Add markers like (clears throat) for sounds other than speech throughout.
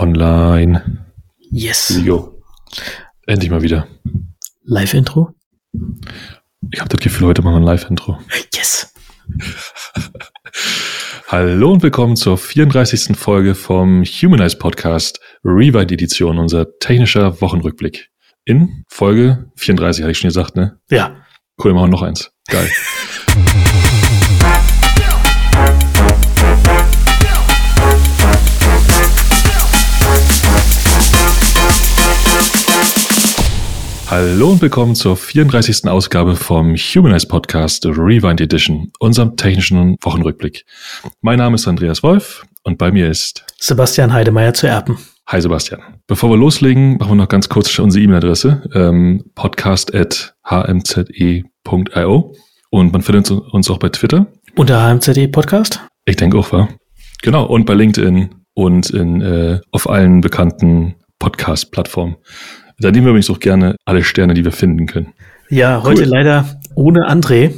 Online. Yes. Jo. Endlich mal wieder. Live-Intro? Ich habe das Gefühl, heute machen wir ein Live-Intro. Yes. (laughs) Hallo und willkommen zur 34. Folge vom Humanize Podcast Rewind Edition, unser technischer Wochenrückblick. In Folge 34, hatte ich schon gesagt, ne? Ja. Cool, machen wir noch eins. Geil. (laughs) Hallo und willkommen zur 34. Ausgabe vom Humanize Podcast Rewind Edition, unserem technischen Wochenrückblick. Mein Name ist Andreas Wolf und bei mir ist Sebastian Heidemeyer zu Erpen. Hi Sebastian. Bevor wir loslegen, machen wir noch ganz kurz unsere E-Mail-Adresse, ähm, podcast.hmze.io und man findet uns auch bei Twitter. Unter HMZE Podcast? Ich denke auch, war. Genau, und bei LinkedIn und in, äh, auf allen bekannten Podcast-Plattformen. Da nehmen wir übrigens auch gerne alle Sterne, die wir finden können. Ja, heute leider ohne André,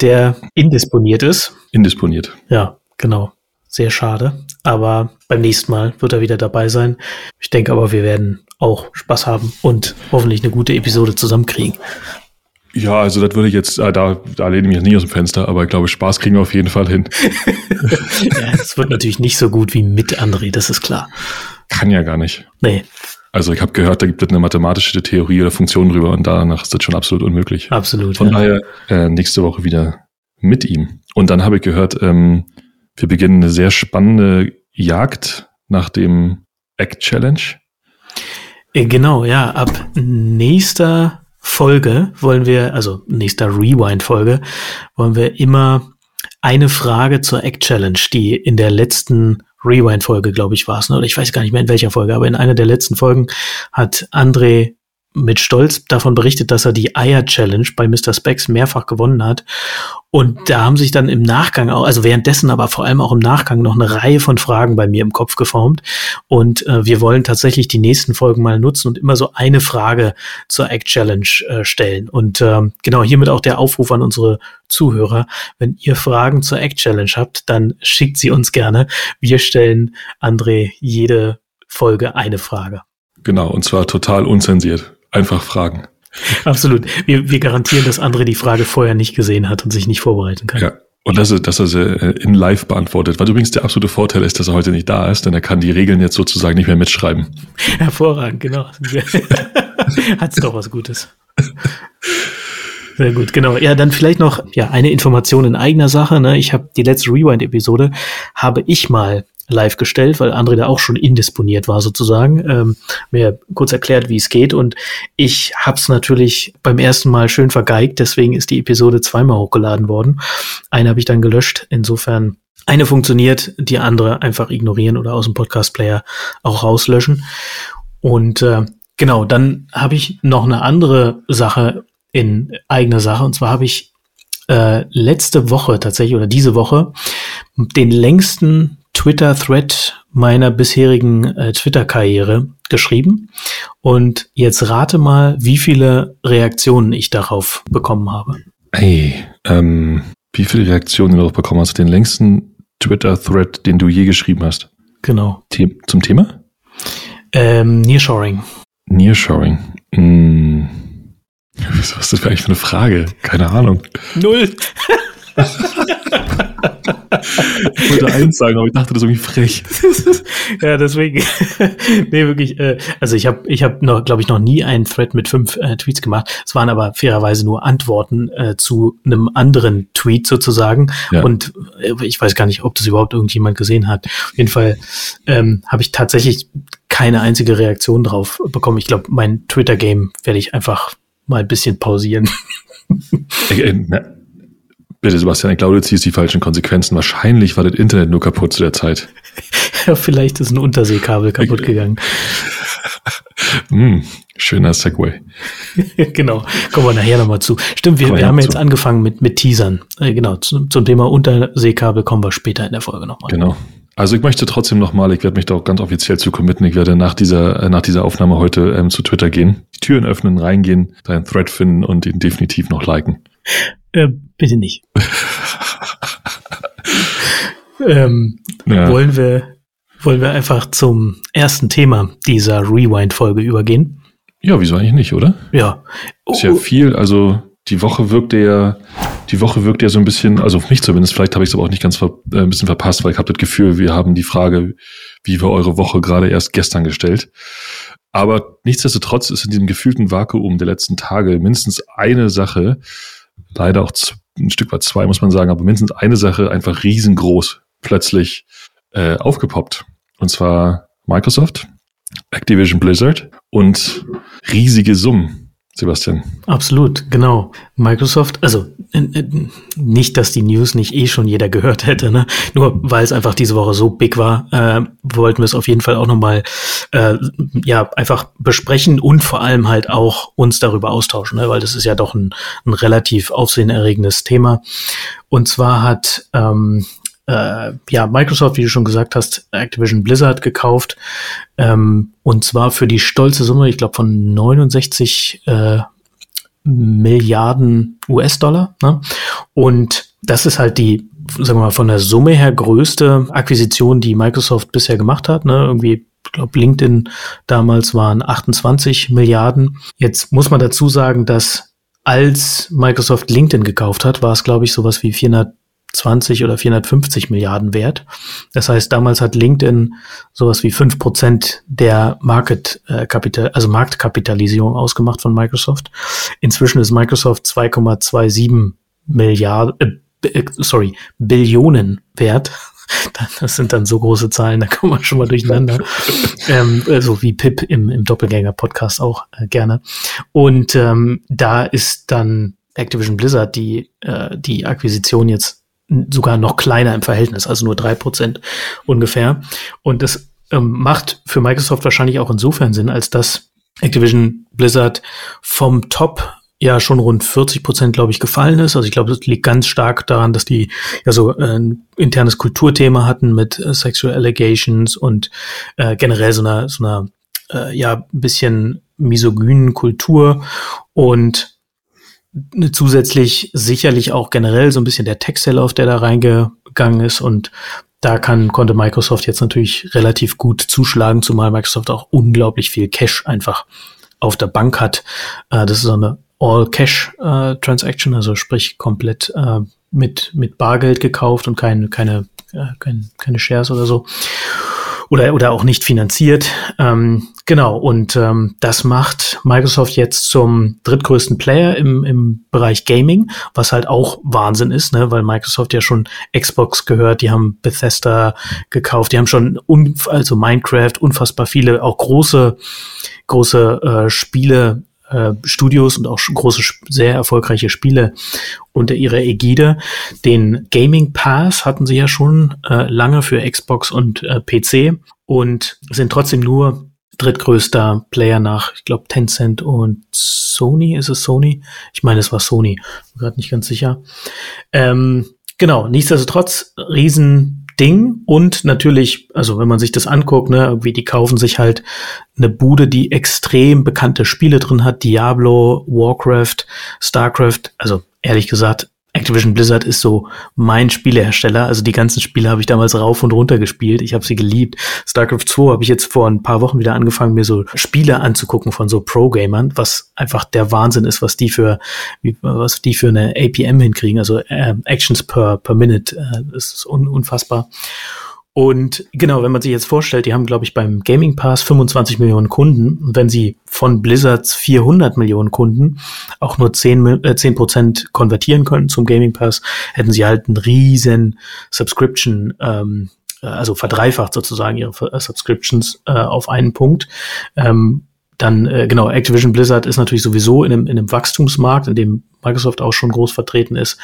der indisponiert ist. Indisponiert. Ja, genau. Sehr schade. Aber beim nächsten Mal wird er wieder dabei sein. Ich denke aber, wir werden auch Spaß haben und hoffentlich eine gute Episode zusammenkriegen. Ja, also das würde ich jetzt, äh, da, da lehne ich mich nicht aus dem Fenster, aber ich glaube, Spaß kriegen wir auf jeden Fall hin. (laughs) ja, es wird natürlich nicht so gut wie mit André, das ist klar. Kann ja gar nicht. Nee. Also ich habe gehört, da gibt es eine mathematische Theorie oder Funktion drüber und danach ist das schon absolut unmöglich. Absolut. Von ja. daher äh, nächste Woche wieder mit ihm. Und dann habe ich gehört, ähm, wir beginnen eine sehr spannende Jagd nach dem Act Challenge. Äh, genau, ja. Ab nächster Folge wollen wir, also nächster Rewind-Folge, wollen wir immer eine Frage zur Act Challenge, die in der letzten Rewind-Folge, glaube ich, war es, ne? oder ich weiß gar nicht mehr in welcher Folge, aber in einer der letzten Folgen hat André mit Stolz davon berichtet, dass er die Eier Challenge bei Mr. Specs mehrfach gewonnen hat. Und da haben sich dann im Nachgang, auch, also währenddessen, aber vor allem auch im Nachgang noch eine Reihe von Fragen bei mir im Kopf geformt. Und äh, wir wollen tatsächlich die nächsten Folgen mal nutzen und immer so eine Frage zur Act Challenge äh, stellen. Und äh, genau hiermit auch der Aufruf an unsere Zuhörer. Wenn ihr Fragen zur Act Challenge habt, dann schickt sie uns gerne. Wir stellen André jede Folge eine Frage. Genau, und zwar total unzensiert. Einfach fragen. Absolut. Wir, wir garantieren, dass André die Frage vorher nicht gesehen hat und sich nicht vorbereiten kann. Ja. Und dass er, dass er sie äh, in live beantwortet. Was übrigens der absolute Vorteil ist, dass er heute nicht da ist, denn er kann die Regeln jetzt sozusagen nicht mehr mitschreiben. Hervorragend, genau. (laughs) Hat's doch was Gutes. Sehr gut, genau. Ja, dann vielleicht noch ja eine Information in eigener Sache. Ne? Ich habe die letzte Rewind-Episode habe ich mal live gestellt, weil André da auch schon indisponiert war sozusagen. Ähm, mir kurz erklärt, wie es geht und ich habe es natürlich beim ersten Mal schön vergeigt, deswegen ist die Episode zweimal hochgeladen worden. Eine habe ich dann gelöscht, insofern eine funktioniert, die andere einfach ignorieren oder aus dem Podcast-Player auch rauslöschen. Und äh, genau, dann habe ich noch eine andere Sache in eigener Sache und zwar habe ich äh, letzte Woche tatsächlich oder diese Woche den längsten Twitter-Thread meiner bisherigen äh, Twitter-Karriere geschrieben. Und jetzt rate mal, wie viele Reaktionen ich darauf bekommen habe. Hey, ähm, wie viele Reaktionen du darauf bekommen hast? Den längsten Twitter-Thread, den du je geschrieben hast. Genau. The zum Thema? Ähm, Nearshoring. Nearshoring. Hm. Was ist das für eigentlich für eine Frage? Keine Ahnung. Null. (laughs) ich wollte eins sagen, aber ich dachte, das ist irgendwie frech. (laughs) ja, deswegen. (laughs) nee, wirklich. Äh, also ich habe, ich hab noch, glaube ich, noch nie einen Thread mit fünf äh, Tweets gemacht. Es waren aber fairerweise nur Antworten äh, zu einem anderen Tweet sozusagen. Ja. Und äh, ich weiß gar nicht, ob das überhaupt irgendjemand gesehen hat. Auf jeden Fall ähm, habe ich tatsächlich keine einzige Reaktion drauf bekommen. Ich glaube, mein Twitter-Game werde ich einfach mal ein bisschen pausieren. ich, äh, Bitte, Sebastian, ich glaube, du ziehst die falschen Konsequenzen. Wahrscheinlich war das Internet nur kaputt zu der Zeit. Ja, (laughs) vielleicht ist ein Unterseekabel kaputt (laughs) gegangen. mm, schöner Segway. (laughs) genau, kommen wir nachher nochmal zu. Stimmt, wir, wir haben jetzt angefangen mit, mit Teasern. Äh, genau, zum, zum Thema Unterseekabel kommen wir später in der Folge nochmal. Genau. Also ich möchte trotzdem nochmal, ich werde mich da auch ganz offiziell zu committen. Ich werde nach dieser, äh, nach dieser Aufnahme heute ähm, zu Twitter gehen, die Türen öffnen, reingehen, deinen Thread finden und ihn definitiv noch liken. Äh, bitte nicht. ähm, ja. Wollen wir Wollen wir einfach zum ersten Thema dieser Rewind-Folge übergehen? Ja, wieso eigentlich nicht, oder? Ja. Ist ja viel, also die Woche wirkte ja, die Woche wirkt ja so ein bisschen, also auf mich zumindest, vielleicht habe ich es aber auch nicht ganz ver, äh, ein bisschen verpasst, weil ich habe das Gefühl, wir haben die Frage, wie war eure Woche gerade erst gestern gestellt. Aber nichtsdestotrotz ist in diesem gefühlten Vakuum der letzten Tage mindestens eine Sache, leider auch ein Stück weit zwei, muss man sagen, aber mindestens eine Sache einfach riesengroß plötzlich äh, aufgepoppt. Und zwar Microsoft, Activision Blizzard und riesige Summen. Sebastian. Absolut, genau. Microsoft, also nicht, dass die News nicht eh schon jeder gehört hätte, ne? Nur weil es einfach diese Woche so big war, äh, wollten wir es auf jeden Fall auch nochmal äh, ja einfach besprechen und vor allem halt auch uns darüber austauschen, ne? weil das ist ja doch ein, ein relativ aufsehenerregendes Thema. Und zwar hat ähm, äh, ja, Microsoft, wie du schon gesagt hast, Activision Blizzard gekauft. Ähm, und zwar für die stolze Summe, ich glaube, von 69 äh, Milliarden US-Dollar. Ne? Und das ist halt die, sagen wir mal, von der Summe her größte Akquisition, die Microsoft bisher gemacht hat. Ne? Irgendwie ich glaube, LinkedIn damals waren 28 Milliarden. Jetzt muss man dazu sagen, dass als Microsoft LinkedIn gekauft hat, war es, glaube ich, sowas wie 400 420 oder 450 Milliarden wert. Das heißt, damals hat LinkedIn sowas wie fünf Prozent der Market äh, Kapital, also Marktkapitalisierung ausgemacht von Microsoft. Inzwischen ist Microsoft 2,27 Milliarden, äh, äh, sorry, Billionen wert. (laughs) Das sind dann so große Zahlen, da kommen wir schon mal durcheinander. (laughs) ähm, so also wie Pip im, im Doppelgänger-Podcast auch äh, gerne. Und ähm, da ist dann Activision Blizzard die, äh, die Akquisition jetzt sogar noch kleiner im Verhältnis, also nur drei Prozent ungefähr. Und das ähm, macht für Microsoft wahrscheinlich auch insofern Sinn, als dass Activision Blizzard vom Top ja schon rund 40 Prozent, glaube ich, gefallen ist. Also ich glaube, das liegt ganz stark daran, dass die ja so ein internes Kulturthema hatten mit äh, Sexual Allegations und äh, generell so einer, so einer äh, ja, ein bisschen misogynen Kultur und zusätzlich sicherlich auch generell so ein bisschen der Tech-Sell-Off, der da reingegangen ist und da kann, konnte Microsoft jetzt natürlich relativ gut zuschlagen, zumal Microsoft auch unglaublich viel Cash einfach auf der Bank hat. Äh, das ist so eine All-Cash-Transaction, äh, also sprich komplett äh, mit, mit Bargeld gekauft und keine, keine, äh, keine, keine Shares oder so oder, oder auch nicht finanziert. Ähm, genau, und ähm, das macht Microsoft jetzt zum drittgrößten Player im, im Bereich Gaming, was halt auch Wahnsinn ist, ne? weil Microsoft ja schon Xbox gehört, die haben Bethesda gekauft, die haben schon also Minecraft, unfassbar viele, auch große, große äh, Spiele äh, Studios und auch große, sehr erfolgreiche Spiele unter ihrer Ägide. Den Gaming Pass hatten sie ja schon äh, lange für Xbox und äh, PC und sind trotzdem nur drittgrößter Player nach, ich glaube, Tencent und Sony. Ist es Sony? Ich meine, es war Sony. Gerade nicht ganz sicher. Ähm, genau, nichtsdestotrotz, riesen Ding und natürlich, also wenn man sich das anguckt, ne, irgendwie die kaufen sich halt eine Bude, die extrem bekannte Spiele drin hat, Diablo, Warcraft, Starcraft, also ehrlich gesagt, Activision Blizzard ist so mein Spielehersteller. Also die ganzen Spiele habe ich damals rauf und runter gespielt. Ich habe sie geliebt. StarCraft 2 habe ich jetzt vor ein paar Wochen wieder angefangen, mir so Spiele anzugucken von so Pro-Gamern, was einfach der Wahnsinn ist, was die für, was die für eine APM hinkriegen. Also äh, Actions per, per Minute. Äh, das ist un unfassbar. Und genau, wenn man sich jetzt vorstellt, die haben, glaube ich, beim Gaming Pass 25 Millionen Kunden. Und wenn sie von Blizzards 400 Millionen Kunden auch nur 10, äh, 10 Prozent konvertieren können zum Gaming Pass, hätten sie halt einen riesen Subscription, ähm, äh, also verdreifacht sozusagen ihre äh, Subscriptions äh, auf einen Punkt. Ähm, dann, äh, genau, Activision Blizzard ist natürlich sowieso in einem, in einem Wachstumsmarkt, in dem Microsoft auch schon groß vertreten ist.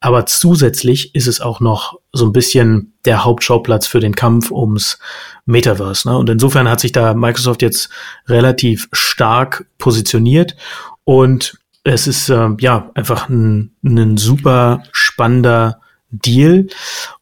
Aber zusätzlich ist es auch noch so ein bisschen der Hauptschauplatz für den Kampf ums Metaverse. Ne? Und insofern hat sich da Microsoft jetzt relativ stark positioniert und es ist äh, ja einfach ein, ein super spannender Deal.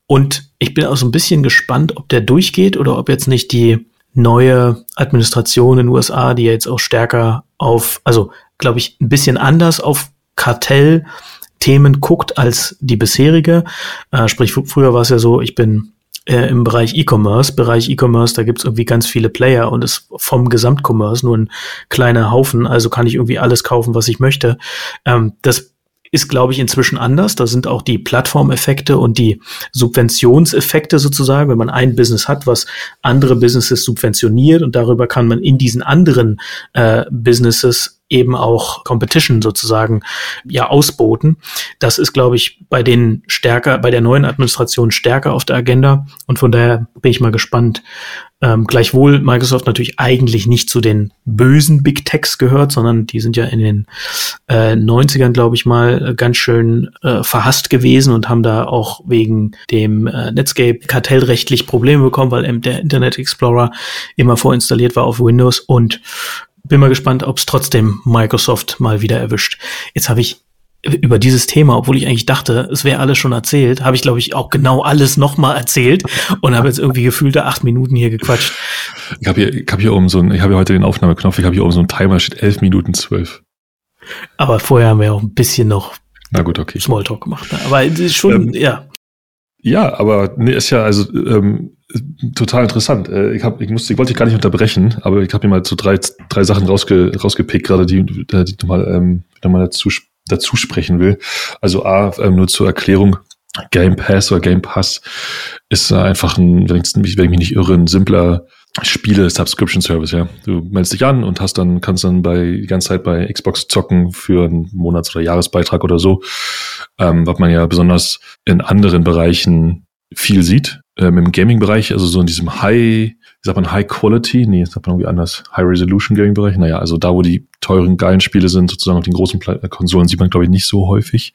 Und ich bin auch so ein bisschen gespannt, ob der durchgeht oder ob jetzt nicht die neue Administration in den USA, die ja jetzt auch stärker auf, also glaube ich, ein bisschen anders auf Kartellthemen guckt als die bisherige. Äh, sprich, früher war es ja so, ich bin äh, im Bereich E-Commerce. Bereich E-Commerce, da gibt's irgendwie ganz viele Player und ist vom Gesamtcommerce nur ein kleiner Haufen. Also kann ich irgendwie alles kaufen, was ich möchte. Ähm, das ist, glaube ich, inzwischen anders. Da sind auch die Plattformeffekte und die Subventionseffekte sozusagen, wenn man ein Business hat, was andere Businesses subventioniert und darüber kann man in diesen anderen äh, Businesses eben auch Competition sozusagen ja ausboten. Das ist, glaube ich, bei den stärker, bei der neuen Administration stärker auf der Agenda und von daher bin ich mal gespannt. Ähm, gleichwohl Microsoft natürlich eigentlich nicht zu den bösen Big Techs gehört, sondern die sind ja in den äh, 90ern, glaube ich mal, ganz schön äh, verhasst gewesen und haben da auch wegen dem äh, Netscape kartellrechtlich Probleme bekommen, weil der Internet Explorer immer vorinstalliert war auf Windows und bin mal gespannt, ob es trotzdem Microsoft mal wieder erwischt. Jetzt habe ich über dieses Thema, obwohl ich eigentlich dachte, es wäre alles schon erzählt, habe ich, glaube ich, auch genau alles nochmal erzählt und habe jetzt irgendwie gefühlte acht Minuten hier gequatscht. Ich habe hier, ich hab hier oben so ein, ich habe hier heute den Aufnahmeknopf, ich habe hier oben so einen Timer, steht elf Minuten zwölf. Aber vorher haben wir auch ein bisschen noch Na gut, okay. Smalltalk gemacht. Ne? Aber es ist schon, ähm, ja. Ja, aber nee, ist ja also ähm, total interessant. Äh, ich, hab, ich, musste, ich wollte dich gar nicht unterbrechen, aber ich habe mir mal so drei, drei Sachen rausge, rausgepickt, gerade die, die ich nochmal ähm, noch mal dazu, dazu sprechen will. Also A, ähm, nur zur Erklärung, Game Pass oder Game Pass ist einfach ein, wenn ich, mich nicht irre, ein simpler Spiele-Subscription-Service, ja. Du meldest dich an und hast dann, kannst dann bei die ganze Zeit bei Xbox zocken für einen Monats- oder Jahresbeitrag oder so. Ähm, was man ja besonders in anderen Bereichen viel sieht. Ähm, Im Gaming-Bereich, also so in diesem High, wie sagt man, High Quality, nee, sagt man irgendwie anders, High Resolution Gaming-Bereich. Naja, also da, wo die teuren, geilen Spiele sind, sozusagen auf den großen Konsolen, sieht man, glaube ich, nicht so häufig.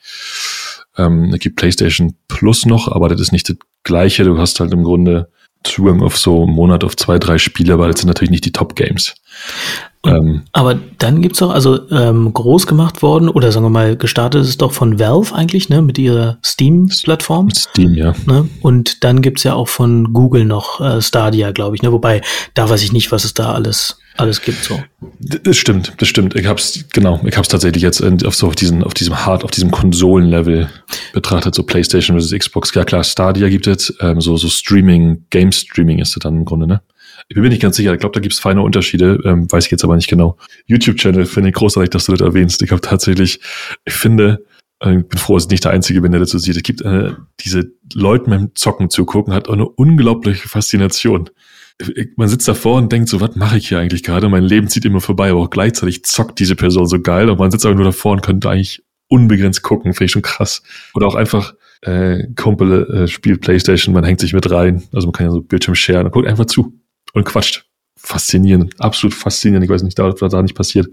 Ähm, es gibt PlayStation Plus noch, aber das ist nicht das Gleiche. Du hast halt im Grunde Zugang auf so einen Monat auf zwei, drei Spiele, aber das sind natürlich nicht die Top-Games. Ähm, aber dann gibt's doch, also ähm, groß gemacht worden, oder sagen wir mal, gestartet ist es doch von Valve eigentlich, ne, mit ihrer Steam-Plattform. Steam, ja. Ne? Und dann gibt's ja auch von Google noch äh, Stadia, glaube ich, ne? Wobei, da weiß ich nicht, was es da alles alles gibt so. Das stimmt, das stimmt. Ich hab's, genau, ich hab's tatsächlich jetzt auf so auf diesen, auf diesem Hard, auf diesem Konsolenlevel betrachtet, so PlayStation versus Xbox. Ja klar, Stadia gibt es, ähm, so, so Streaming, Game Streaming ist das dann im Grunde, ne? Ich bin mir nicht ganz sicher. Ich glaube, da gibt's feine Unterschiede, ähm, weiß ich jetzt aber nicht genau. YouTube-Channel finde ich großartig, dass du das erwähnst. Ich habe tatsächlich, ich finde, äh, ich bin froh, dass ich nicht der Einzige bin, der dazu sieht. Es gibt eine, diese Leute beim Zocken zugucken, hat auch eine unglaubliche Faszination man sitzt davor und denkt so, was mache ich hier eigentlich gerade? Mein Leben zieht immer vorbei, aber auch gleichzeitig zockt diese Person so geil und man sitzt aber nur davor und könnte eigentlich unbegrenzt gucken, finde ich schon krass. Oder auch einfach, äh, Kumpel äh, spielt Playstation, man hängt sich mit rein, also man kann ja so Bildschirm sharen und guckt einfach zu und quatscht. Faszinierend, absolut faszinierend. Ich weiß nicht, was da nicht passiert.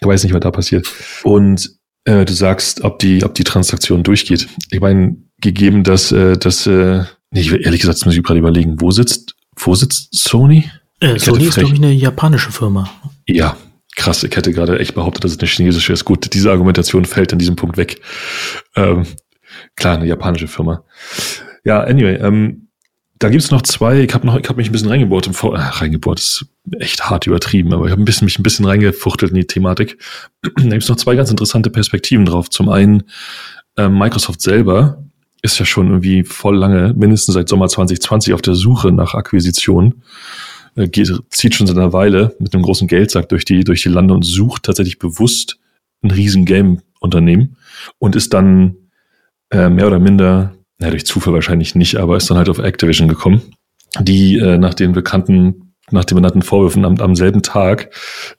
Ich weiß nicht, was da passiert. Und äh, du sagst, ob die, ob die Transaktion durchgeht. Ich meine, gegeben, dass, äh, dass äh, nee, ehrlich gesagt, das muss ich gerade überlegen, wo sitzt wo sitzt Sony? Äh, Sony ist, glaube ich, eine japanische Firma. Ja, krass. Ich hätte gerade echt behauptet, dass es eine chinesische ist. Gut, diese Argumentation fällt an diesem Punkt weg. Ähm, klar, eine japanische Firma. Ja, anyway, ähm, da gibt's noch zwei, ich habe habe mich ein bisschen reingebohrt im Vor Ach, reingebohrt ist echt hart übertrieben, aber ich habe ein bisschen, mich ein bisschen reingefuchtelt in die Thematik. (clears throat) da gibt's noch zwei ganz interessante Perspektiven drauf. Zum einen äh, Microsoft selber ist ja schon irgendwie voll lange, mindestens seit Sommer 2020 auf der Suche nach Akquisitionen. Äh, geht, zieht schon seit einer Weile mit einem großen Geldsack durch die, durch die Lande und sucht tatsächlich bewusst ein riesen Game-Unternehmen und ist dann äh, mehr oder minder, naja, durch Zufall wahrscheinlich nicht, aber ist dann halt auf Activision gekommen, die äh, nach den bekannten, nach den benannten Vorwürfen am, am selben Tag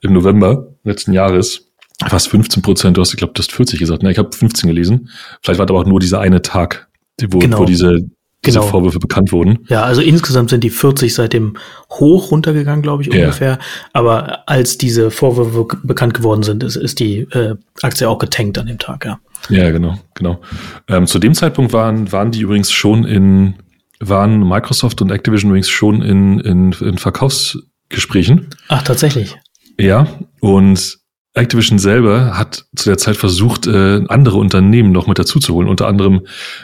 im November letzten Jahres fast 15 Prozent, du hast, ich glaube, du hast 40 gesagt, ne? Ich habe 15 gelesen. Vielleicht war aber auch nur dieser eine Tag wo, genau. wo diese, diese genau. Vorwürfe bekannt wurden. Ja, also insgesamt sind die 40 seit dem Hoch runtergegangen, glaube ich, ungefähr. Ja. Aber als diese Vorwürfe bekannt geworden sind, ist, ist die äh, Aktie auch getankt an dem Tag, ja. Ja, genau, genau. Ähm, zu dem Zeitpunkt waren, waren die übrigens schon in, waren Microsoft und Activision übrigens schon in, in, in Verkaufsgesprächen. Ach, tatsächlich. Ja, und Activision selber hat zu der Zeit versucht, äh, andere Unternehmen noch mit dazu zu holen, unter anderem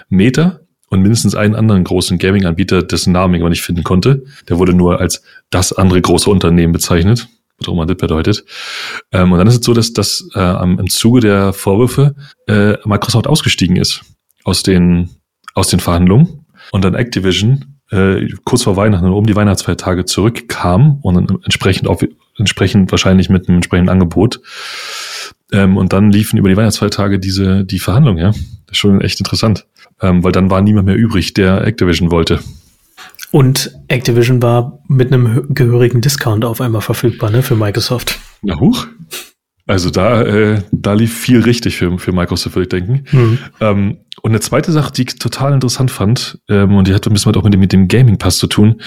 Meta und mindestens einen anderen großen Gaming-Anbieter, dessen Namen ich aber nicht finden konnte. Der wurde nur als das andere große Unternehmen bezeichnet, was auch immer das bedeutet. Ähm, und dann ist es so, dass, dass äh, im Zuge der Vorwürfe äh, Microsoft ausgestiegen ist aus den, aus den Verhandlungen und dann Activision äh, kurz vor Weihnachten und um die Weihnachtsfeiertage zurückkam und dann entsprechend auch entsprechend wahrscheinlich mit einem entsprechenden Angebot. Ähm, und dann liefen über die Weihnachtsfeiertage diese die Verhandlungen, ja. Das ist schon echt interessant. Ähm, weil dann war niemand mehr übrig, der Activision wollte. Und Activision war mit einem gehörigen Discount auf einmal verfügbar, ne, für Microsoft. Na huch. Also da, äh, da lief viel richtig für, für Microsoft, würde ich denken. Mhm. Ähm, und eine zweite Sache, die ich total interessant fand, ähm, und die hat ein bisschen auch mit dem, mit dem Gaming Pass zu tun,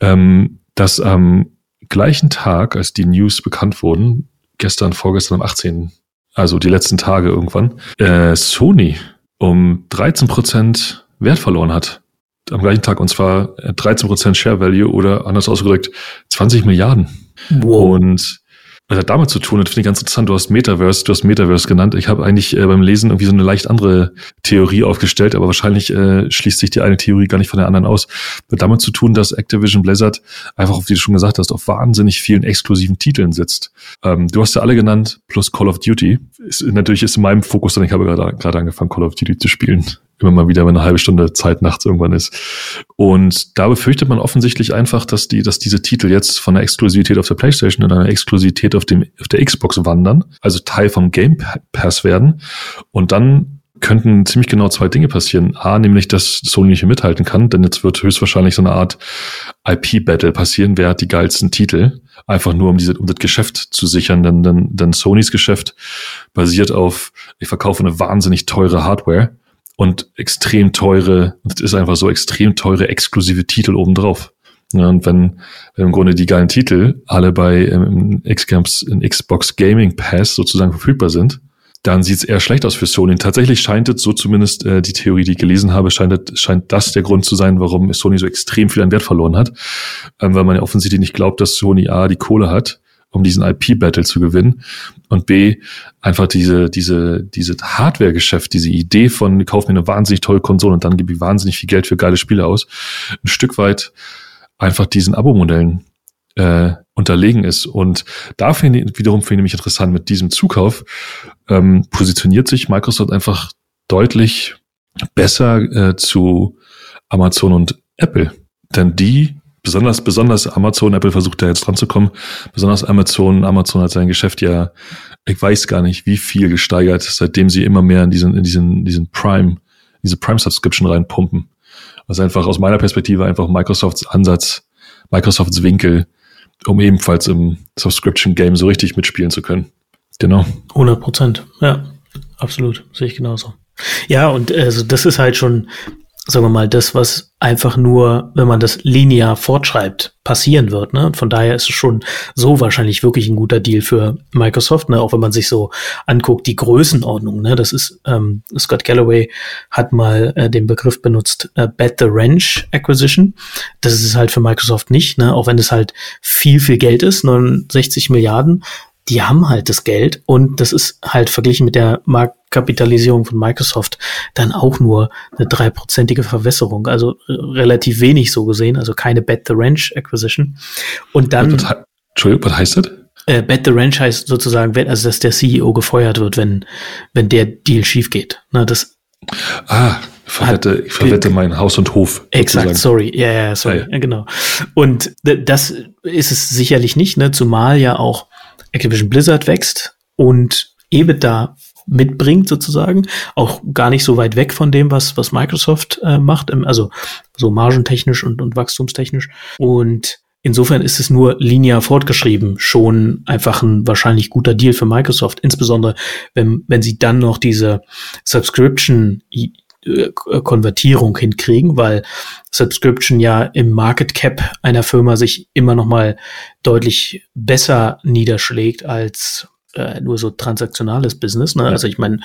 ähm, dass am gleichen Tag, als die News bekannt wurden, gestern, vorgestern am 18., also die letzten Tage irgendwann, äh, Sony um 13 Prozent Wert verloren hat. Am gleichen Tag, und zwar 13 Prozent Share Value oder anders ausgedrückt 20 Milliarden. Wow. Und was hat damit zu tun? Das finde ich ganz interessant. Du hast Metaverse, du hast Metaverse genannt. Ich habe eigentlich äh, beim Lesen irgendwie so eine leicht andere Theorie aufgestellt, aber wahrscheinlich äh, schließt sich die eine Theorie gar nicht von der anderen aus. Hat damit zu tun, dass Activision Blizzard einfach, auf wie du schon gesagt hast, auf wahnsinnig vielen exklusiven Titeln sitzt. Ähm, du hast ja alle genannt, plus Call of Duty. Ist, natürlich ist in meinem Fokus dann, ich habe gerade angefangen, Call of Duty zu spielen immer mal wieder, wenn eine halbe Stunde Zeit nachts irgendwann ist. Und da befürchtet man offensichtlich einfach, dass die, dass diese Titel jetzt von der Exklusivität auf der PlayStation in eine Exklusivität auf dem, auf der Xbox wandern, also Teil vom Game Pass werden. Und dann könnten ziemlich genau zwei Dinge passieren. A, nämlich, dass Sony nicht mithalten kann, denn jetzt wird höchstwahrscheinlich so eine Art IP-Battle passieren, wer hat die geilsten Titel. Einfach nur, um diese, um das Geschäft zu sichern, denn, denn, denn Sonys Geschäft basiert auf, ich verkaufe eine wahnsinnig teure Hardware und extrem teure, das ist einfach so extrem teure exklusive Titel obendrauf. Ja, und wenn, wenn im Grunde die geilen Titel alle bei ähm, Xbox, Xbox Gaming Pass sozusagen verfügbar sind, dann sieht es eher schlecht aus für Sony. Tatsächlich scheint es, so zumindest äh, die Theorie, die ich gelesen habe, scheint, scheint das der Grund zu sein, warum Sony so extrem viel an Wert verloren hat. Ähm, weil man ja offensichtlich nicht glaubt, dass Sony A die Kohle hat um diesen IP-Battle zu gewinnen. Und B, einfach diese, diese, diese Hardware-Geschäft, diese Idee von, kauf mir eine wahnsinnig tolle Konsole und dann gebe ich wahnsinnig viel Geld für geile Spiele aus, ein Stück weit einfach diesen Abo-Modellen äh, unterlegen ist. Und da finde ich, wiederum finde ich mich interessant, mit diesem Zukauf ähm, positioniert sich Microsoft einfach deutlich besser äh, zu Amazon und Apple. Denn die besonders, besonders Amazon, Apple versucht da jetzt dran zu kommen, besonders Amazon, Amazon hat sein Geschäft ja, ich weiß gar nicht, wie viel gesteigert, seitdem sie immer mehr in diesen, in diesen, diesen Prime, diese Prime Subscription reinpumpen. Was einfach aus meiner Perspektive einfach Microsofts Ansatz, Microsofts Winkel, um ebenfalls im Subscription Game so richtig mitspielen zu können. Genau. 100 Prozent. Ja, absolut. Sehe ich genauso. Ja, und also das ist halt schon sagen wir mal, das, was einfach nur, wenn man das linear fortschreibt, passieren wird. Ne? Und von daher ist es schon so wahrscheinlich wirklich ein guter Deal für Microsoft, ne? auch wenn man sich so anguckt, die Größenordnung. Ne? Das ist, ähm, Scott Galloway hat mal äh, den Begriff benutzt, äh, Bet the Ranch Acquisition. Das ist es halt für Microsoft nicht, ne? auch wenn es halt viel, viel Geld ist, 69 Milliarden die haben halt das Geld und das ist halt verglichen mit der Marktkapitalisierung von Microsoft dann auch nur eine dreiprozentige Verwässerung, also äh, relativ wenig so gesehen, also keine Bet the Ranch Acquisition. Und dann. Entschuldigung, was heißt das? Äh, Bet the Ranch heißt sozusagen, also dass der CEO gefeuert wird, wenn, wenn der Deal schief geht. Na, das Ah, ich verwette, ich verwette mein Haus und Hof. Exakt, sorry. Ja, ja, sorry. Ja, ja. genau. Und das ist es sicherlich nicht, ne? zumal ja auch Activision Blizzard wächst und EBITDA mitbringt sozusagen, auch gar nicht so weit weg von dem, was, was Microsoft äh, macht, also so margentechnisch und, und wachstumstechnisch. Und insofern ist es nur linear fortgeschrieben, schon einfach ein wahrscheinlich guter Deal für Microsoft, insbesondere wenn, wenn sie dann noch diese Subscription Konvertierung hinkriegen, weil Subscription ja im Market Cap einer Firma sich immer noch mal deutlich besser niederschlägt als äh, nur so transaktionales Business. Ne? Also ich meine,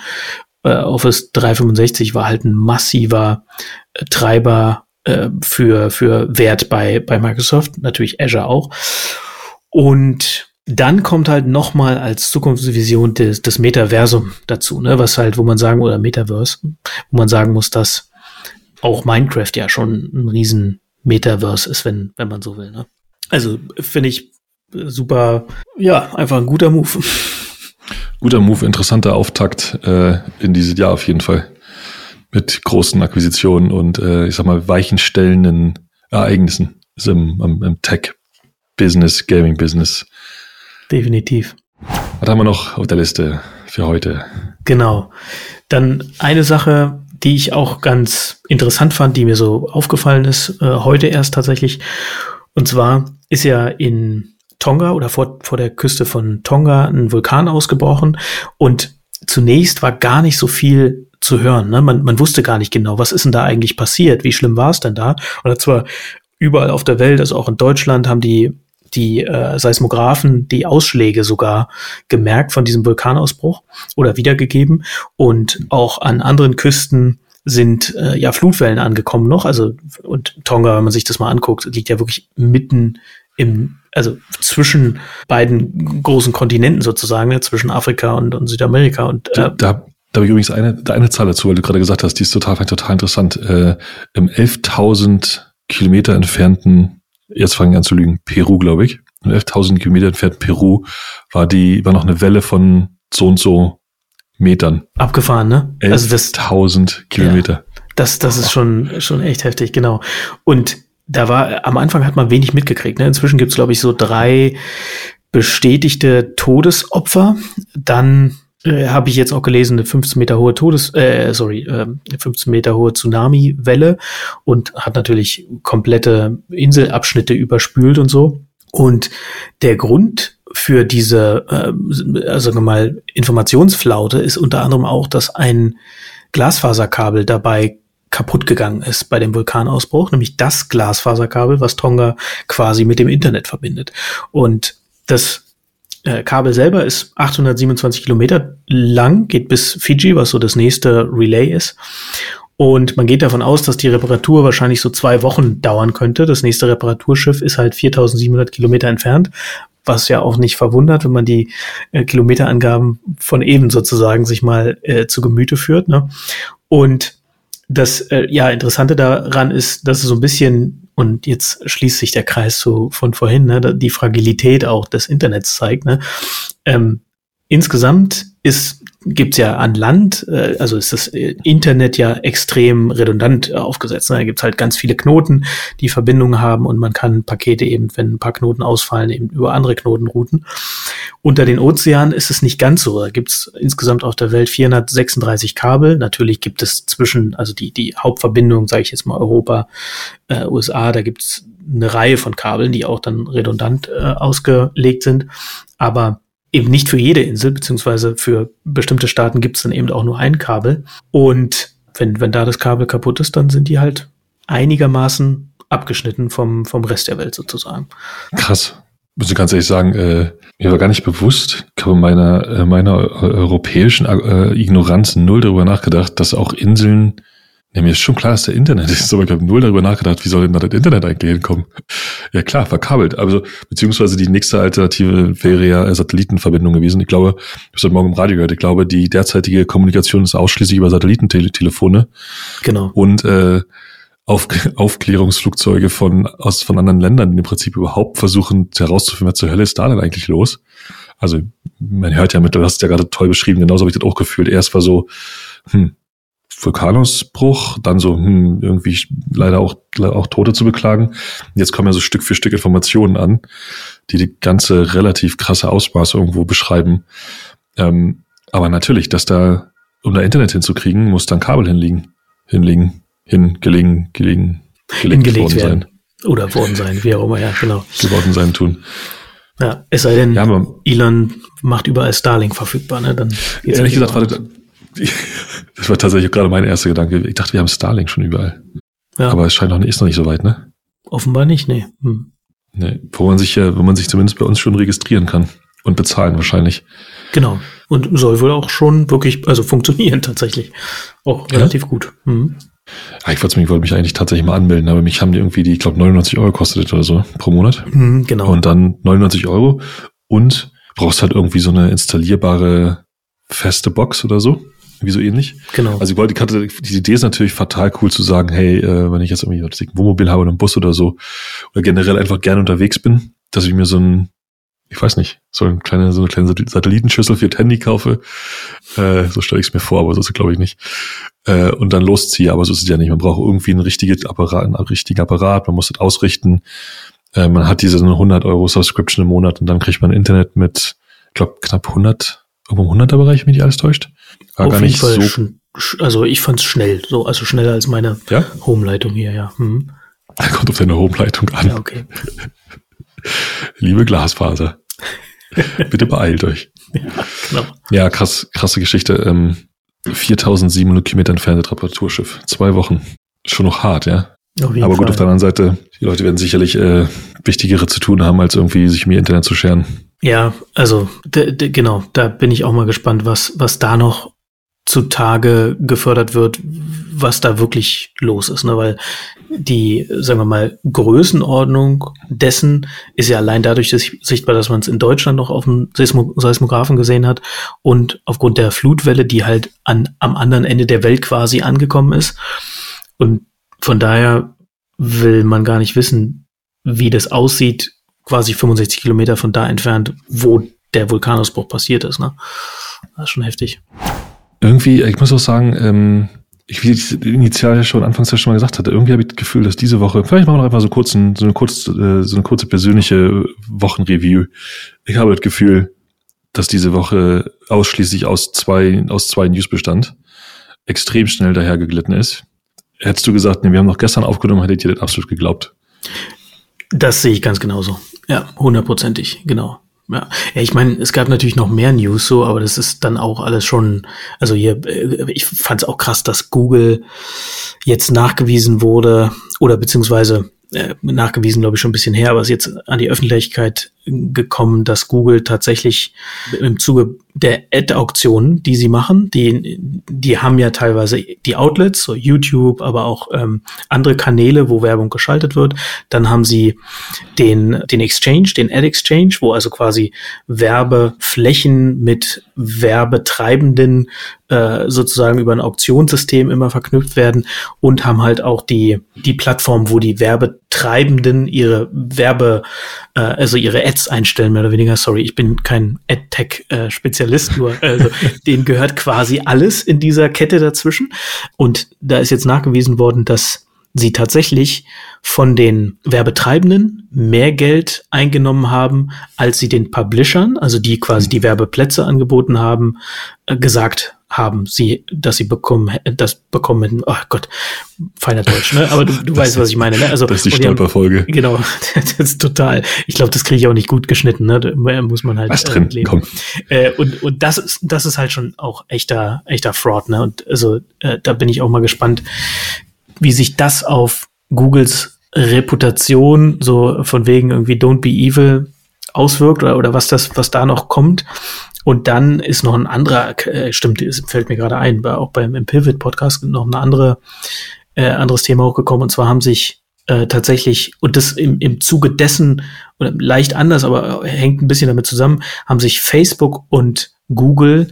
äh, Office 365 war halt ein massiver äh, Treiber äh, für, für Wert bei, bei Microsoft, natürlich Azure auch. Und dann kommt halt nochmal als Zukunftsvision des, des Metaversum dazu, ne, was halt, wo man sagen, oder Metaverse, wo man sagen muss, dass auch Minecraft ja schon ein riesen Metaverse ist, wenn, wenn man so will, ne. Also finde ich super, ja, einfach ein guter Move. (laughs) Guter Move, interessanter Auftakt äh, in dieses Jahr auf jeden Fall. Mit großen Akquisitionen und äh, ich sag mal, weichenstellenden Ereignissen im, im, im Tech-Business, Gaming-Business. Definitiv. Was haben wir noch auf der Liste für heute? Genau. Dann eine Sache, die ich auch ganz interessant fand, die mir so aufgefallen ist, äh, heute erst tatsächlich. Und zwar ist ja in Tonga oder vor, vor der Küste von Tonga ein Vulkan ausgebrochen und zunächst war gar nicht so viel zu hören. Ne? Man, man wusste gar nicht genau, was ist denn da eigentlich passiert, wie schlimm war es denn da? Und zwar überall auf der Welt, also auch in Deutschland, haben die die äh, Seismographen die Ausschläge sogar gemerkt von diesem Vulkanausbruch oder wiedergegeben. Und auch an anderen Küsten sind äh, ja Flutwellen angekommen noch. Also und Tonga, wenn man sich das mal anguckt, liegt ja wirklich mitten im, also zwischen beiden großen Kontinenten sozusagen, ne, zwischen Afrika und, und Südamerika. Und äh, da, da, habe ich übrigens eine, eine Zahl dazu, weil du gerade gesagt hast, die ist total, total interessant. Äh, Im 11.000 Kilometer entfernten jetzt fange ich an zu lügen, Peru, glaube ich. 11.000 Kilometer entfernt Peru war die, war noch eine Welle von so und so Metern. Abgefahren, ne? 11.000 also Kilometer. Ja, das, das ist schon, schon echt heftig, genau. Und da war, am Anfang hat man wenig mitgekriegt, ne? Inzwischen gibt's glaube ich, so drei bestätigte Todesopfer. Dann äh, habe ich jetzt auch gelesen, eine 15 Meter hohe Todes, äh, sorry, äh, 15 Meter hohe Tsunami-Welle und hat natürlich komplette Inselabschnitte überspült und so. Und der Grund für diese, äh, also mal Informationsflaute ist unter anderem auch, dass ein Glasfaserkabel dabei kaputt gegangen ist bei dem Vulkanausbruch, nämlich das Glasfaserkabel, was Tonga quasi mit dem Internet verbindet. Und das äh, Kabel selber ist 827 Kilometer lang, geht bis Fiji, was so das nächste Relay ist. Und man geht davon aus, dass die Reparatur wahrscheinlich so zwei Wochen dauern könnte. Das nächste Reparaturschiff ist halt 4700 Kilometer entfernt, was ja auch nicht verwundert, wenn man die äh, Kilometerangaben von eben sozusagen sich mal äh, zu Gemüte führt. Ne? Und das äh, ja Interessante daran ist, dass es so ein bisschen und jetzt schließt sich der Kreis so von vorhin, ne, die Fragilität auch des Internets zeigt. Ne? Ähm, insgesamt ist gibt's ja an Land, äh, also ist das Internet ja extrem redundant äh, aufgesetzt. Ne? Da gibt's halt ganz viele Knoten, die Verbindungen haben und man kann Pakete eben, wenn ein paar Knoten ausfallen, eben über andere Knoten routen. Unter den Ozeanen ist es nicht ganz so. Da gibt's insgesamt auf der Welt 436 Kabel. Natürlich gibt es zwischen, also die, die Hauptverbindung, sage ich jetzt mal Europa, äh, USA, da gibt's eine Reihe von Kabeln, die auch dann redundant äh, ausgelegt sind. Aber eben nicht für jede Insel, beziehungsweise für bestimmte Staaten gibt es dann eben auch nur ein Kabel. Und wenn, wenn da das Kabel kaputt ist, dann sind die halt einigermaßen abgeschnitten vom, vom Rest der Welt sozusagen. Krass. Muss ich ganz ehrlich sagen, äh, mir war gar nicht bewusst, ich habe meiner, äh, meiner europäischen äh, Ignoranz null darüber nachgedacht, dass auch Inseln ja, mir ist schon klar, dass der Internet ist, aber ich habe null darüber nachgedacht, wie soll denn da das Internet eigentlich hinkommen? Ja klar, verkabelt. Also, beziehungsweise die nächste Alternative wäre ja Satellitenverbindung gewesen. Ich glaube, ich habe heute Morgen im Radio gehört, ich glaube, die derzeitige Kommunikation ist ausschließlich über Satellitentelefone. Genau. Und äh, auf, Aufklärungsflugzeuge von, aus, von anderen Ländern, die im Prinzip überhaupt versuchen herauszufinden, was zur Hölle ist da denn eigentlich los? Also, man hört ja mit, du hast es ja gerade toll beschrieben, genauso habe ich das auch gefühlt. Erst war so, hm, Vulkanausbruch, dann so hm, irgendwie leider auch, auch Tote zu beklagen. Jetzt kommen ja so Stück für Stück Informationen an, die die ganze relativ krasse Ausmaße irgendwo beschreiben. Ähm, aber natürlich, dass da, um da Internet hinzukriegen, muss dann Kabel hinlegen, hinlegen, hingelegen, gelegen, gelegt Hingelegt werden. sein. Oder worden sein, wie auch immer, ja, genau. Geworden sein tun. Ja, es sei denn, ja, Elon macht überall Starlink verfügbar, ne? Dann ehrlich gesagt, warte, das war tatsächlich gerade mein erster Gedanke. Ich dachte, wir haben Starlink schon überall. Ja. Aber es scheint noch nicht, ist noch nicht so weit, ne? Offenbar nicht, nee. Hm. Nee, wo man sich ja, wo man sich zumindest bei uns schon registrieren kann und bezahlen wahrscheinlich. Genau. Und soll wohl auch schon wirklich, also funktionieren (laughs) tatsächlich. Auch relativ ja? gut. Mhm. Ja, ich wollte mich, wollte mich eigentlich tatsächlich mal anmelden, aber mich haben die irgendwie, die, ich glaube, 99 Euro kostet oder so pro Monat. Mhm, genau. Und dann 99 Euro und brauchst halt irgendwie so eine installierbare feste Box oder so irgendwie so ähnlich. Genau. Also ich wollte, hatte, die Idee ist natürlich fatal cool zu sagen, hey, äh, wenn ich jetzt irgendwie ein Wohnmobil habe oder einen Bus oder so, oder generell einfach gerne unterwegs bin, dass ich mir so ein, ich weiß nicht, so eine kleine, so eine kleine Satellitenschüssel für Handy kaufe. Äh, so stelle ich es mir vor, aber so ist es glaube ich nicht. Äh, und dann losziehe, aber so ist es ja nicht. Man braucht irgendwie ein richtiges Apparat, einen richtigen Apparat, man muss das ausrichten. Äh, man hat diese 100 Euro Subscription im Monat und dann kriegt man Internet mit, ich glaube, knapp 100, irgendwo im 100er Bereich, wenn mich alles täuscht. War Auf gar nicht Fall so. Also ich fand es schnell, so, also schneller als meine ja? Home-Leitung hier, ja. Hm. (laughs) Kommt auf deine Home-Leitung an. Ja, okay. (laughs) Liebe Glasfaser. (laughs) Bitte beeilt euch. Ja, genau. ja krass, krasse Geschichte. Ähm, 4700 Kilometer entferntes Reparaturschiff. Zwei Wochen. Schon noch hart, ja. Aber gut, Fall. auf der anderen Seite, die Leute werden sicherlich äh, wichtigere zu tun haben, als irgendwie sich im Internet zu scheren. Ja, also genau, da bin ich auch mal gespannt, was, was da noch zutage gefördert wird, was da wirklich los ist, ne? Weil die, sagen wir mal, Größenordnung dessen ist ja allein dadurch sichtbar, dass man es in Deutschland noch auf dem Seismo Seismographen gesehen hat und aufgrund der Flutwelle, die halt an, am anderen Ende der Welt quasi angekommen ist. Und von daher will man gar nicht wissen, wie das aussieht, quasi 65 Kilometer von da entfernt, wo der Vulkanausbruch passiert ist. Ne? Das ist schon heftig. Irgendwie, ich muss auch sagen, ähm, ich, wie ich initial ja schon anfangs ja schon mal gesagt hatte, irgendwie habe ich das Gefühl, dass diese Woche, vielleicht machen wir noch einfach so, kurzen, so, eine kurz, äh, so eine kurze persönliche Wochenreview. Ich habe das Gefühl, dass diese Woche ausschließlich aus zwei, aus zwei News bestand, extrem schnell dahergeglitten ist. Hättest du gesagt, nee, wir haben noch gestern aufgenommen, hättet ihr das absolut geglaubt. Das sehe ich ganz genauso. Ja, hundertprozentig, genau. Ja, ja ich meine, es gab natürlich noch mehr News so, aber das ist dann auch alles schon, also hier, äh, ich fand es auch krass, dass Google jetzt nachgewiesen wurde oder beziehungsweise äh, nachgewiesen, glaube ich, schon ein bisschen her, aber es ist jetzt an die Öffentlichkeit gekommen, dass Google tatsächlich im Zuge der Ad-Auktionen, die sie machen, die, die haben ja teilweise die Outlets, so YouTube, aber auch ähm, andere Kanäle, wo Werbung geschaltet wird. Dann haben sie den, den Exchange, den Ad-Exchange, wo also quasi Werbeflächen mit Werbetreibenden äh, sozusagen über ein Auktionssystem immer verknüpft werden und haben halt auch die, die Plattform, wo die Werbetreibenden ihre Werbe, äh, also ihre Ads einstellen, mehr oder weniger. Sorry, ich bin kein AdTech-Spezialist, nur also (laughs) denen gehört quasi alles in dieser Kette dazwischen. Und da ist jetzt nachgewiesen worden, dass sie tatsächlich von den Werbetreibenden mehr Geld eingenommen haben, als sie den Publishern, also die quasi die Werbeplätze angeboten haben, äh, gesagt haben sie, dass sie bekommen, das bekommen, oh Gott, feiner Deutsch, ne? Aber du, du weißt, was ich meine, ne? Also, das ist die Stolperfolge. Genau, (laughs) das ist total. Ich glaube, das kriege ich auch nicht gut geschnitten, ne? Da muss man halt was drin, äh, leben. Komm. Äh, und, und das ist, das ist halt schon auch echter, echter Fraud, ne? Und also äh, da bin ich auch mal gespannt, wie sich das auf Googles Reputation, so von wegen irgendwie Don't be evil, auswirkt oder, oder was das, was da noch kommt. Und dann ist noch ein anderer, äh, stimmt, es fällt mir gerade ein, auch beim im Pivot Podcast noch ein andere, äh, anderes Thema hochgekommen. Und zwar haben sich äh, tatsächlich, und das im, im Zuge dessen, oder leicht anders, aber hängt ein bisschen damit zusammen, haben sich Facebook und Google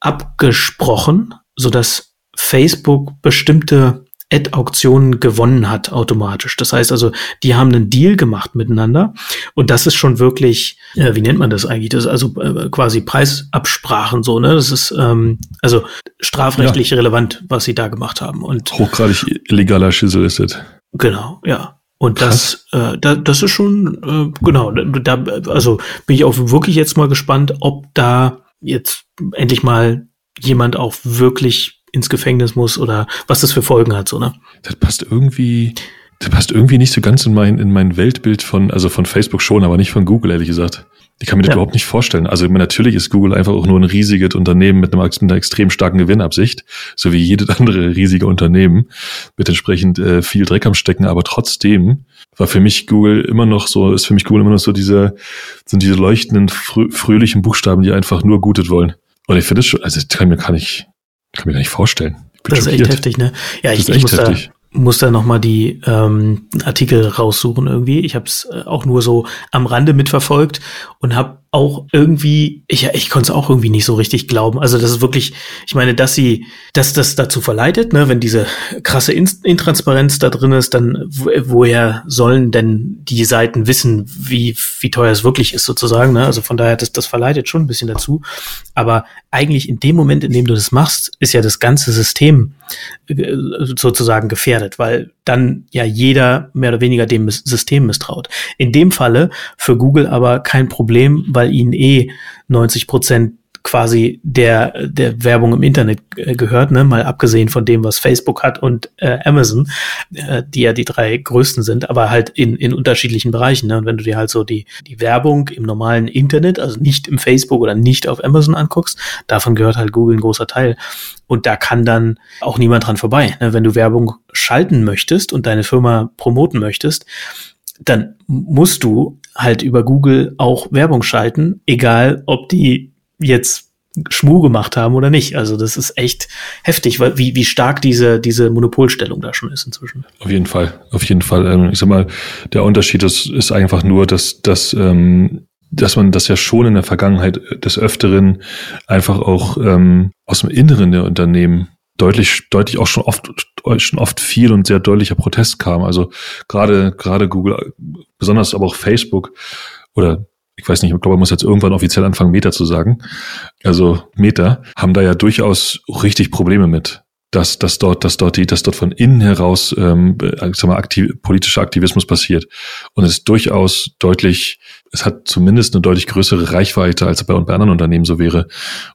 abgesprochen, so dass Facebook bestimmte Ad-Auktionen gewonnen hat automatisch. Das heißt also, die haben einen Deal gemacht miteinander und das ist schon wirklich, äh, wie nennt man das eigentlich? Das ist also äh, quasi Preisabsprachen so, ne? Das ist ähm, also strafrechtlich ja. relevant, was sie da gemacht haben. Und hochgradig illegaler Schissel ist es. Genau, ja. Und das, äh, da, das ist schon, äh, genau, da, also bin ich auch wirklich jetzt mal gespannt, ob da jetzt endlich mal jemand auch wirklich ins Gefängnis muss oder was das für Folgen hat, so, ne? Das passt irgendwie, das passt irgendwie nicht so ganz in mein, in mein Weltbild von, also von Facebook schon, aber nicht von Google, ehrlich gesagt. Ich kann mir das ja. überhaupt nicht vorstellen. Also natürlich ist Google einfach auch nur ein riesiges Unternehmen mit, einem, mit einer extrem starken Gewinnabsicht, so wie jedes andere riesige Unternehmen mit entsprechend äh, viel Dreck am Stecken. Aber trotzdem war für mich Google immer noch so, ist für mich Google immer noch so diese, sind diese leuchtenden, frö fröhlichen Buchstaben, die einfach nur Gutes wollen. Und ich finde es schon, also das kann mir gar nicht, kann mir gar nicht vorstellen. Das ist echt heftig, ne? Ja, ich, ich muss, heftig. da, muss da nochmal die ähm, Artikel raussuchen irgendwie. Ich habe es äh, auch nur so am Rande mitverfolgt und habe auch irgendwie, ich, ich konnte es auch irgendwie nicht so richtig glauben. Also das ist wirklich, ich meine, dass sie, dass das dazu verleitet, ne, wenn diese krasse Intransparenz da drin ist, dann woher sollen denn die Seiten wissen, wie, wie teuer es wirklich ist sozusagen. Ne? Also von daher, das, das verleitet schon ein bisschen dazu. Aber eigentlich in dem Moment, in dem du das machst, ist ja das ganze System äh, sozusagen gefährdet, weil dann ja jeder mehr oder weniger dem System misstraut. In dem Falle für Google aber kein Problem, weil ihnen eh 90 Prozent quasi der, der Werbung im Internet äh, gehört, ne? mal abgesehen von dem, was Facebook hat und äh, Amazon, äh, die ja die drei größten sind, aber halt in, in unterschiedlichen Bereichen. Ne? Und wenn du dir halt so die, die Werbung im normalen Internet, also nicht im Facebook oder nicht auf Amazon anguckst, davon gehört halt Google ein großer Teil. Und da kann dann auch niemand dran vorbei. Ne? Wenn du Werbung schalten möchtest und deine Firma promoten möchtest, dann musst du halt über Google auch Werbung schalten, egal ob die jetzt Schmu gemacht haben oder nicht. Also das ist echt heftig, weil wie, wie stark diese, diese Monopolstellung da schon ist inzwischen. Auf jeden Fall, auf jeden Fall. Ähm, ich sag mal, der Unterschied ist, ist einfach nur, dass, dass, ähm, dass man das ja schon in der Vergangenheit des Öfteren einfach auch ähm, aus dem Inneren der Unternehmen deutlich, deutlich auch schon oft, schon oft viel und sehr deutlicher Protest kam. Also gerade, gerade Google, besonders aber auch Facebook oder ich weiß nicht, ich glaube, man muss jetzt irgendwann offiziell anfangen, Meta zu sagen. Also Meta haben da ja durchaus richtig Probleme mit dass, dass dort, dass dort die, dass dort von innen heraus, ähm, sag mal, aktiv, politischer Aktivismus passiert. Und es ist durchaus deutlich, es hat zumindest eine deutlich größere Reichweite, als bei, bei anderen Unternehmen so wäre.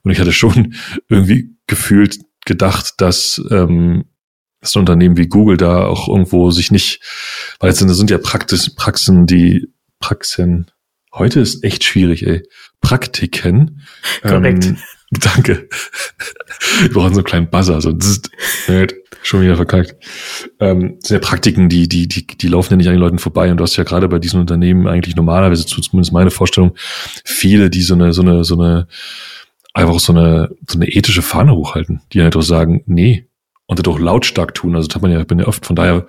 Und ich hatte schon (laughs) irgendwie gefühlt gedacht, dass ähm, das Unternehmen wie Google da auch irgendwo sich nicht, weil es sind, ja Praxis, Praxen, die Praxen, Heute ist echt schwierig, ey. Praktiken. Korrekt. Ähm, (laughs) danke. Wir brauchen so einen kleinen Buzzer, so zzzt, schon wieder verkackt. Ähm, sind ja Praktiken, die, die, die, die laufen ja nicht an den Leuten vorbei. Und du hast ja gerade bei diesen Unternehmen eigentlich normalerweise, zumindest meine Vorstellung, viele, die so eine, so eine, so eine, einfach so eine, so eine ethische Fahne hochhalten, die halt auch sagen, nee, und das auch lautstark tun. Also das hat man ja, bin ja oft, von daher,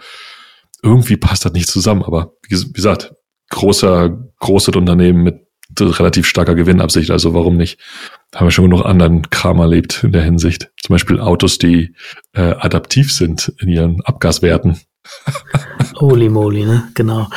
irgendwie passt das nicht zusammen. Aber wie gesagt, großer, großes Unternehmen mit relativ starker Gewinnabsicht. Also warum nicht? Haben wir schon genug anderen Kram erlebt in der Hinsicht. Zum Beispiel Autos, die äh, adaptiv sind in ihren Abgaswerten. Holy moly, ne? Genau.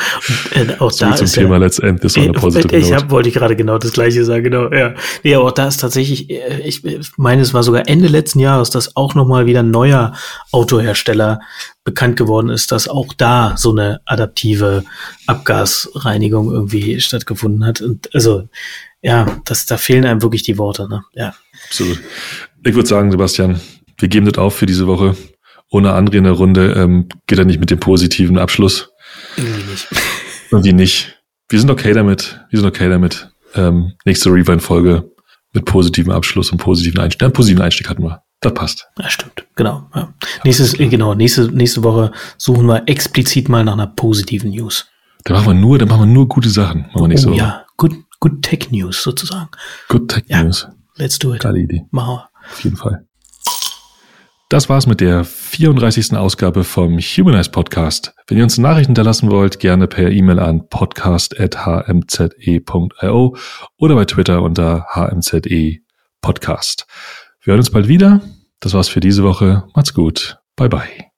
Und, äh, auch so da zum ist Thema ja, letztendlich so eine positive Ich hab, wollte ich gerade genau das gleiche sagen, genau. Ja, nee, aber auch da ist tatsächlich, äh, ich meine, es war sogar Ende letzten Jahres, dass auch noch mal wieder ein neuer Autohersteller bekannt geworden ist, dass auch da so eine adaptive Abgasreinigung irgendwie stattgefunden hat. Und also ja, das, da fehlen einem wirklich die Worte, ne? Ja. Absolut. Ich würde sagen, Sebastian, wir geben das auf für diese Woche ohne André in der Runde ähm, geht er nicht mit dem positiven Abschluss. Irgendwie nicht. (laughs) Irgendwie nicht. Wir sind okay damit. Wir sind okay damit. Ähm, nächste Rewind-Folge mit positivem Abschluss und positiven Einstieg. Einen positiven Einstieg hatten wir. Das passt. Ja, stimmt. Genau. Ja. Nächstes, genau, nächste, nächste Woche suchen wir explizit mal nach einer positiven News. Da machen wir nur, da machen wir nur gute Sachen. Machen wir nicht oh, so. Ja, good, good Tech News sozusagen. Good Tech ja. News. Let's do it. Geile Idee. Machen wir. Auf jeden Fall. Das war's mit der 34. Ausgabe vom Humanize Podcast. Wenn ihr uns Nachrichten hinterlassen wollt, gerne per E-Mail an podcast.hmze.io oder bei Twitter unter hmze podcast. Wir hören uns bald wieder. Das war's für diese Woche. Macht's gut. Bye bye.